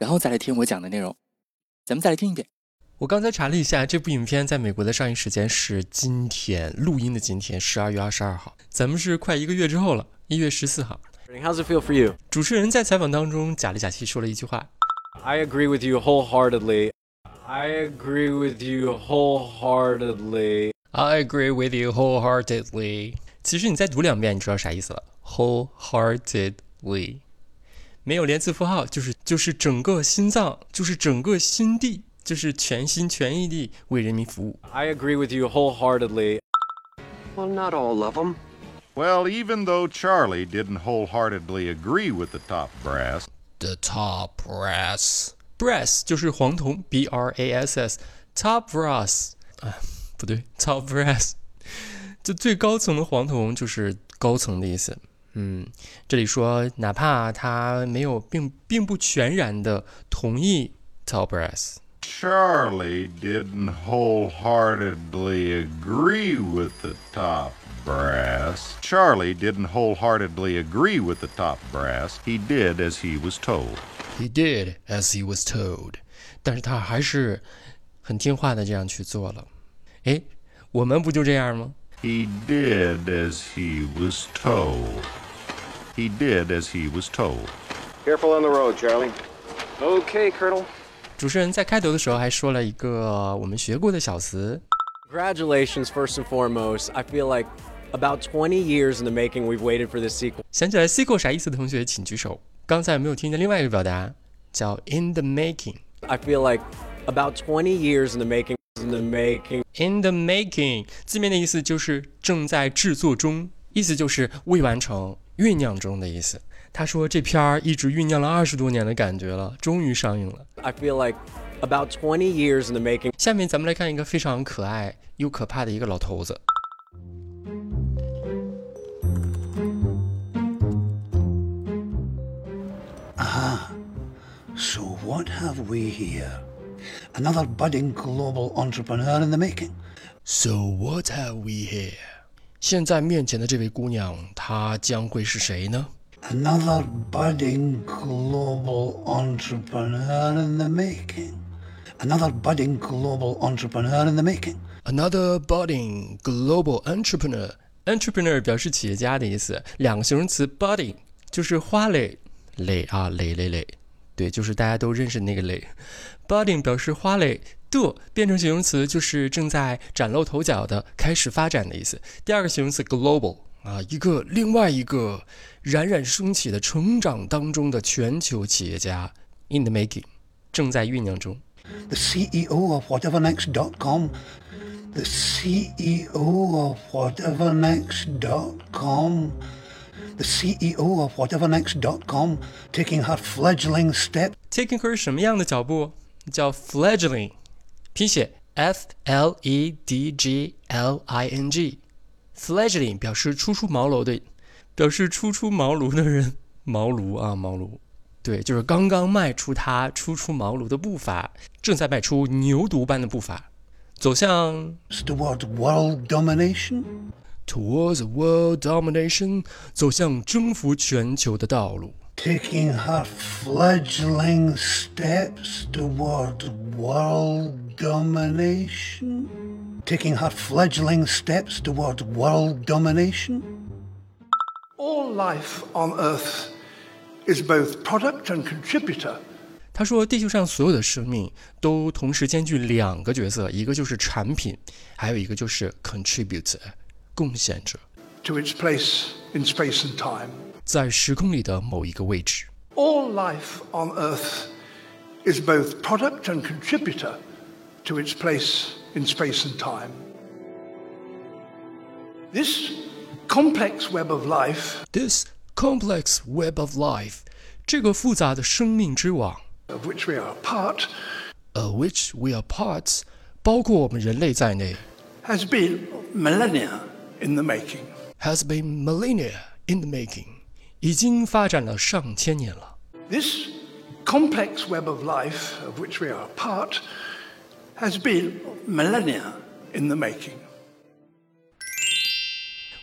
然后再来听我讲的内容。咱们再来听一遍。我刚才查了一下，这部影片在美国的上映时间是今天录音的今天，十二月二十二号。咱们是快一个月之后了，一月十四号。How's it feel for you？主持人在采访当中假里假气说了一句话：“I agree with you wholeheartedly. I agree with you wholeheartedly. I agree with you wholeheartedly.” 其实你再读两遍，你知道啥意思了。Wholeheartedly，没有连字符号，就是就是整个心脏，就是整个心地，就是全心全意地为人民服务。I agree with you wholeheartedly. Well, not all of them. Well, even though Charlie didn't wholeheartedly agree with the top brass, the top brass, brass 就是黄铜，B R A S S，top brass，啊，不对，top brass。就最高层的黄铜就是高层的意思。嗯，这里说哪怕他没有并并不全然的同意 top brass。Charlie didn't wholeheartedly agree with the top brass. Charlie didn't wholeheartedly agree with the top brass. He did as he was told. He did as he was told. 但是他还是很听话的这样去做了。哎，我们不就这样吗 ？He did as he was told. He did as he was told. Careful on the road, Charlie. Okay, Colonel. 主持人在开头的时候还说了一个我们学过的小词。Congratulations, first and foremost. I feel like about 20 years in the making we've waited for this sequel. 想起来 sequel 啥意思的同学请举手。刚才有没有听见另外一个表达，叫 in the making？ I feel like about 20 years in the making. In the making. In the making，字面的意思就是正在制作中，意思就是未完成、酝酿中的意思。他说这片儿一直酝酿了二十多年的感觉了，终于上映了。I feel like about twenty years in the making. 下面咱们来看一个非常可爱又可怕的一个老头子。So what have we here? Another budding global entrepreneur in the making. So what have we here？现在面前的这位姑娘，她将会是谁呢 Another budding global entrepreneur in the making. Another budding global entrepreneur in the making. Another budding global entrepreneur。entrepreneur 表示企业家的意思，两个形容词 budding 就是花蕾蕾啊蕾蕾蕾， 对，就是大家都认识那个类。budding 表示花蕾的变成形容词就是正在崭露头角的、开始发展的意思。第二个形容词 global 啊，一个另外一个冉冉升起的成长当中的全球企业家 in the making，正在酝酿中。The CEO of whatevernext.com. The CEO of whatevernext.com. The CEO of whatevernext.com taking her fledgling step taking her 什么样的脚步？叫 fledgling，拼写 f l e d g l i n g。fledgling 表示初出茅庐的，表示初出茅庐的人，茅庐啊茅庐，对，就是刚刚迈出他初出茅庐的步伐，正在迈出牛犊般的步伐，走向 towards world domination. towards world domination，走向征服全球的道路。 Taking her fledgling steps toward world domination. Taking her fledgling steps toward world domination. All life on Earth is both product and contributor. 他说，地球上所有的生命都同时兼具两个角色，一个就是产品，还有一个就是 contributor， 贡献者， to its place in space and time. 在时空里的某一个位置。 All life on Earth is both product and contributor to its place in space and time. This complex web of life This complex web of life，这个复杂的生命之网 of which we are a part, of which we are parts，包括我们人类在内 has been millennia in the making. ，has been millennia in the making，已经发展了上千年了。 This complex web of life of which we are a part has been millennia in the making.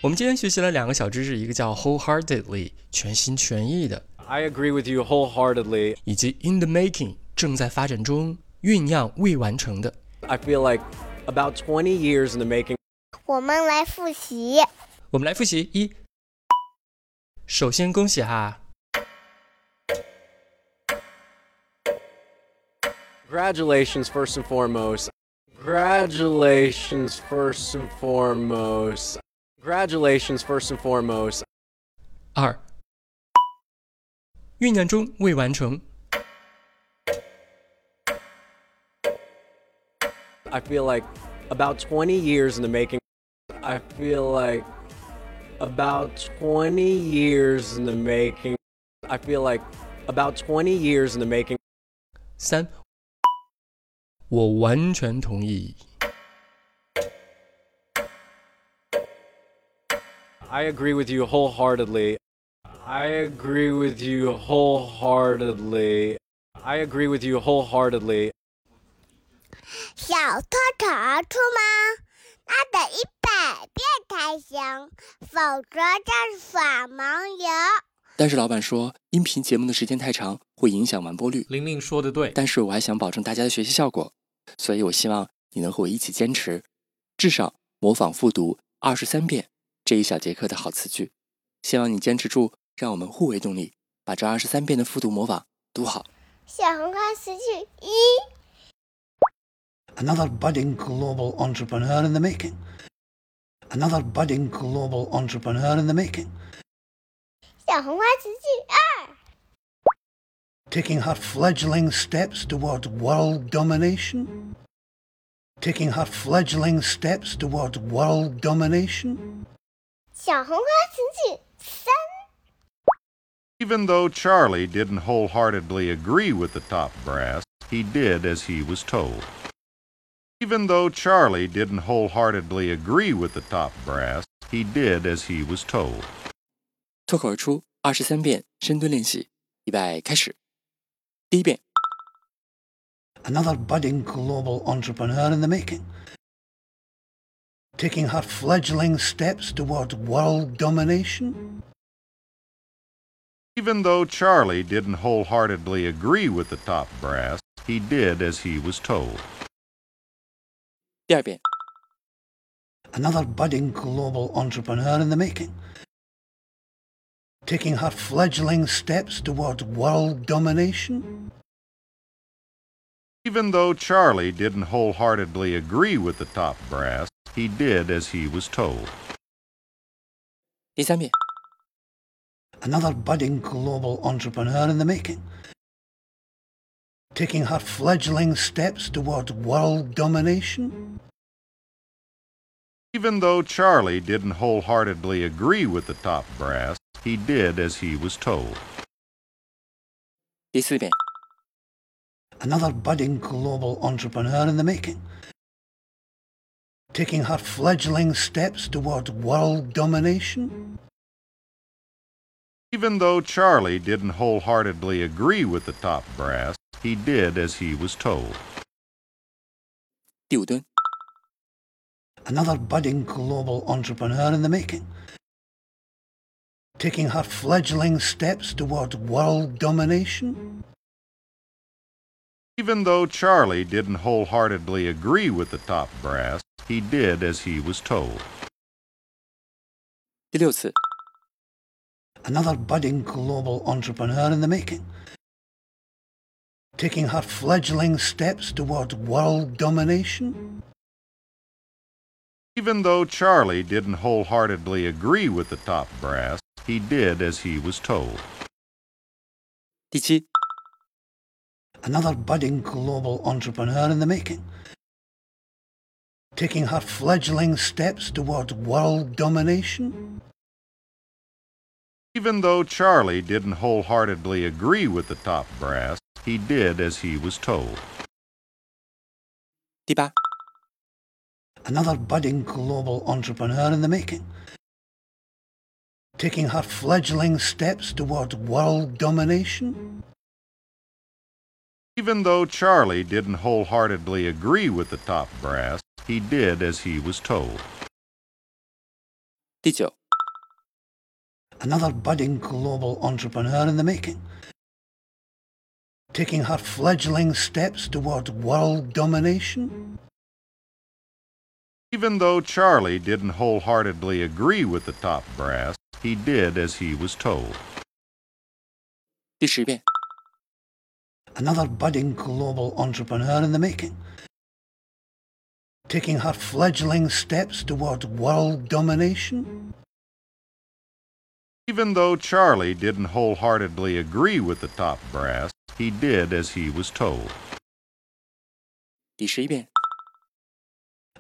我们今天学习了两个小知识，一个叫 wholeheartedly，全心全意的， I agree with you wholeheartedly. 以及 in the making，正在发展中、酝酿、未完成的。 I feel like about 20 years in the making. 我们来复习。我们来复习一。首先恭喜哈， Congratulations, first and foremost. Congratulations, first and foremost. Congratulations, first and foremost. 二，酝酿中未完成。 I feel like about 20 years in the making. I feel like about 20 years in the making. I feel like about 20 years in the making. 三，我完全同意。 I agree with you wholeheartedly. I agree with you wholeheartedly. I agree with you wholeheartedly. 小偷偷出吗？ 否则就是耍盲游。但是老板说，音频节目的时间太长，会影响完播率。玲玲说的对，但是我还想保证大家的学习效果，所以我希望你能和我一起坚持，至少模仿复读二十三遍这一小节课的好词句。希望你坚持住，让我们互为动力，把这二十三遍的复读模仿读好。小红花词句一，Another budding global entrepreneur in the making. Another budding global entrepreneur in the making. 小红花词句二， Taking her fledgling steps toward world domination. Taking her fledgling steps toward world domination. 小红花词句三， Even though Charlie didn't wholeheartedly agree with the top brass, he did as he was told. Even though Charlie didn't wholeheartedly agree with the top brass, he did as he was told. 脱口而出二十三遍深蹲练习，预备开始。第一遍， Another budding global entrepreneur in the making. Taking her fledgling steps toward world domination. Even though Charlie didn't wholeheartedly agree with the top brass, he did as he was told. 第二遍， Another budding global entrepreneur in the making. Taking her fledgling steps toward world domination. Even though Charlie didn't wholeheartedly agree with the top brass, he did as he was told. 第三遍， Another budding global entrepreneur in the making. taking her fledgling steps toward world domination? Even though Charlie didn't wholeheartedly agree with the top brass, he did as he was told. Another budding global entrepreneur in the making, taking her fledgling steps toward world domination? Even though Charlie didn't wholeheartedly agree with the top brass, he did as he was told. 第五蹲， Another budding global entrepreneur in the making. Taking her fledgling steps toward world domination. Even though Charlie didn't wholeheartedly agree with the top brass, he did as he was told. 第六次， Another budding global entrepreneur in the making. Taking her fledgling steps toward world domination. Even though Charlie didn't wholeheartedly agree with the top brass, he did as he was told. 第七，Another budding global entrepreneur in the making. Taking her fledgling steps toward world domination. Even though Charlie didn't wholeheartedly agree with the top brass, he did as he was told. 第八， Another budding global entrepreneur in the making. Taking her fledgling steps toward world domination. Even though Charlie didn't wholeheartedly agree with the top brass, he did as he was told. 第九， Another budding global entrepreneur in the making. Taking her fledgling steps toward world domination. Even though Charlie didn't wholeheartedly agree with the top brass, he did as he was told. 第十遍， Another budding global entrepreneur in the making. Taking her fledgling steps toward world domination. Even though Charlie didn't wholeheartedly agree with the top brass, he did as he was told. 第十一遍，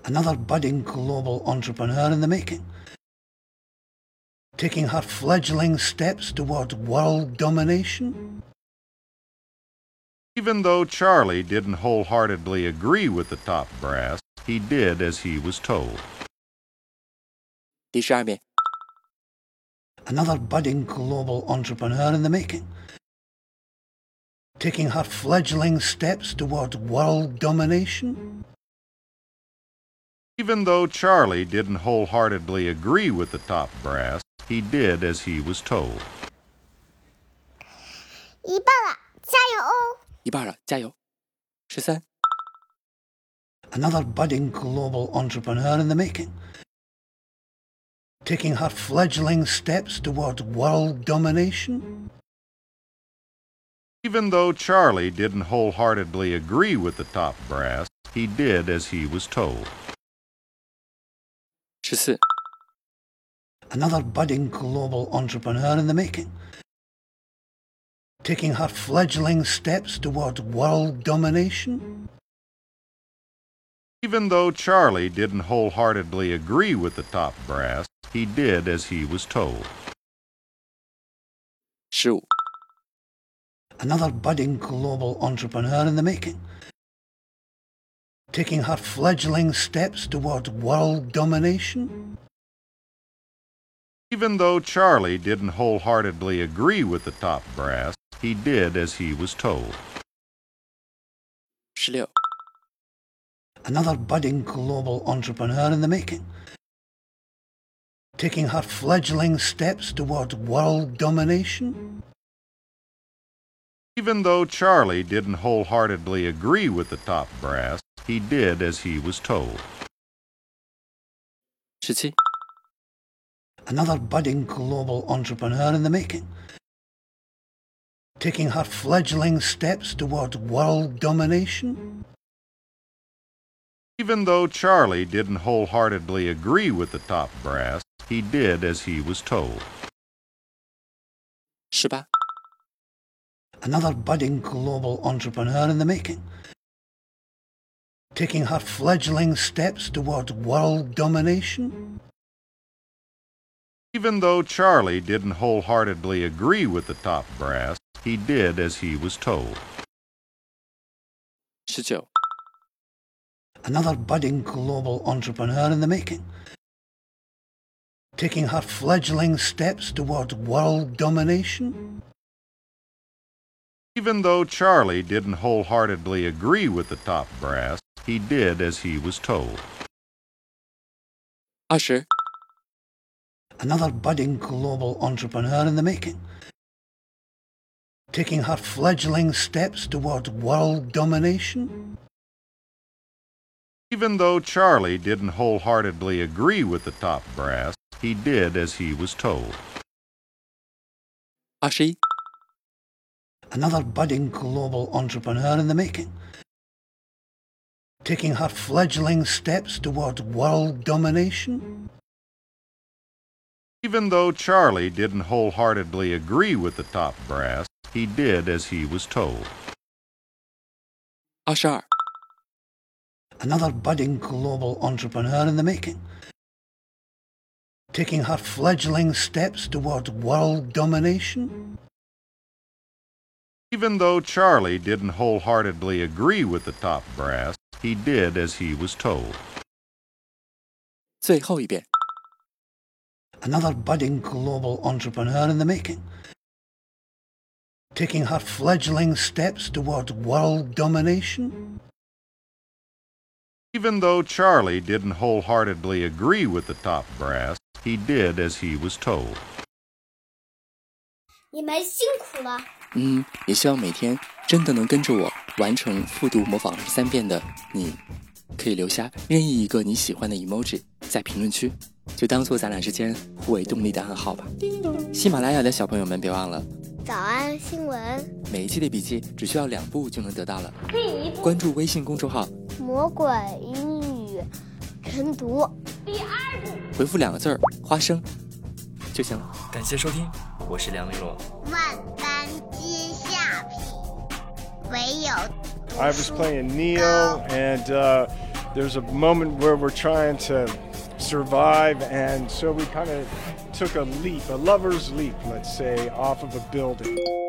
Another budding global entrepreneur in the making. Taking her fledgling steps toward world domination. Even though Charlie didn't wholeheartedly agree with the top brass, he did as he was told. 第十二遍， Another budding global entrepreneur in the making. Taking her fledgling steps toward world domination. Even though Charlie didn't wholeheartedly agree with the top brass, he did as he was told. 一半了，加油哦！一半了，加油！十三、 Another budding global entrepreneur in the making. Taking her fledgling steps toward world domination. Even though Charlie didn't wholeheartedly agree with the top brass, he did as he was told. 十四、Another budding global entrepreneur in the making. Taking her fledgling steps toward world domination. Even though Charlie didn't wholeheartedly agree with the top brass, he did as he was told. Shoot. Another budding global entrepreneur in the making, taking her fledgling steps towards world domination. Even though Charlie didn't wholeheartedly agree with the top brass, he did as he was told. 16. Another budding global entrepreneur in the making. Taking her fledgling steps toward world domination. Even though Charlie didn't wholeheartedly agree with the top brass, he did as he was told. 十七、Another budding global entrepreneur in the making. Taking her fledgling steps toward world domination. Even though Charlie didn't wholeheartedly agree with the top brass, he did as he was told. 18. Another budding global entrepreneur in the making, taking her fledgling steps towards world domination. Even though Charlie didn't wholeheartedly agree with the top brass, he did as he was told. 19. Another budding global entrepreneur in the making. Taking her fledgling steps toward world domination. Even though Charlie didn't wholeheartedly agree with the top brass, he did as he was told. 二十、Another budding global entrepreneur in the making. Taking her fledgling steps toward world domination. Even though Charlie didn't wholeheartedly agree with the top brass, he did as he was told. Ashi. Another budding global entrepreneur in the making, taking her fledgling steps towards world domination. Even though Charlie didn't wholeheartedly agree with the top brass, he did as he was told. Ashar Another budding global entrepreneur in the making. Taking her fledgling steps toward world domination. Even though Charlie didn't wholeheartedly agree with the top brass, he did as he was told. 最后一遍。 Another budding global entrepreneur in the making. Taking her fledgling steps toward world domination. Even though Charlie didn't wholeheartedly agree with the top brass, he did as he was told. 你们辛苦了。嗯，也希望每天真的能跟着我完成复读模仿三遍的你，可以留下任意一个你喜欢的 emoji 在评论区，就当做咱俩之间互为动力的暗号吧。喜马拉雅的小朋友们，别忘了早安新闻，每一期的笔记只需要两步就能得到了。第一步，关注微信公众号，魔鬼英语晨读。第二步，回复两个字儿“花生”就行了。感谢收听，我是梁丽罗。万般皆下品，唯有 I was playing Neo, and uh, there's a moment where we're trying to survive, and so we kind of took a leap, a lover's leap, let's say, off of a building.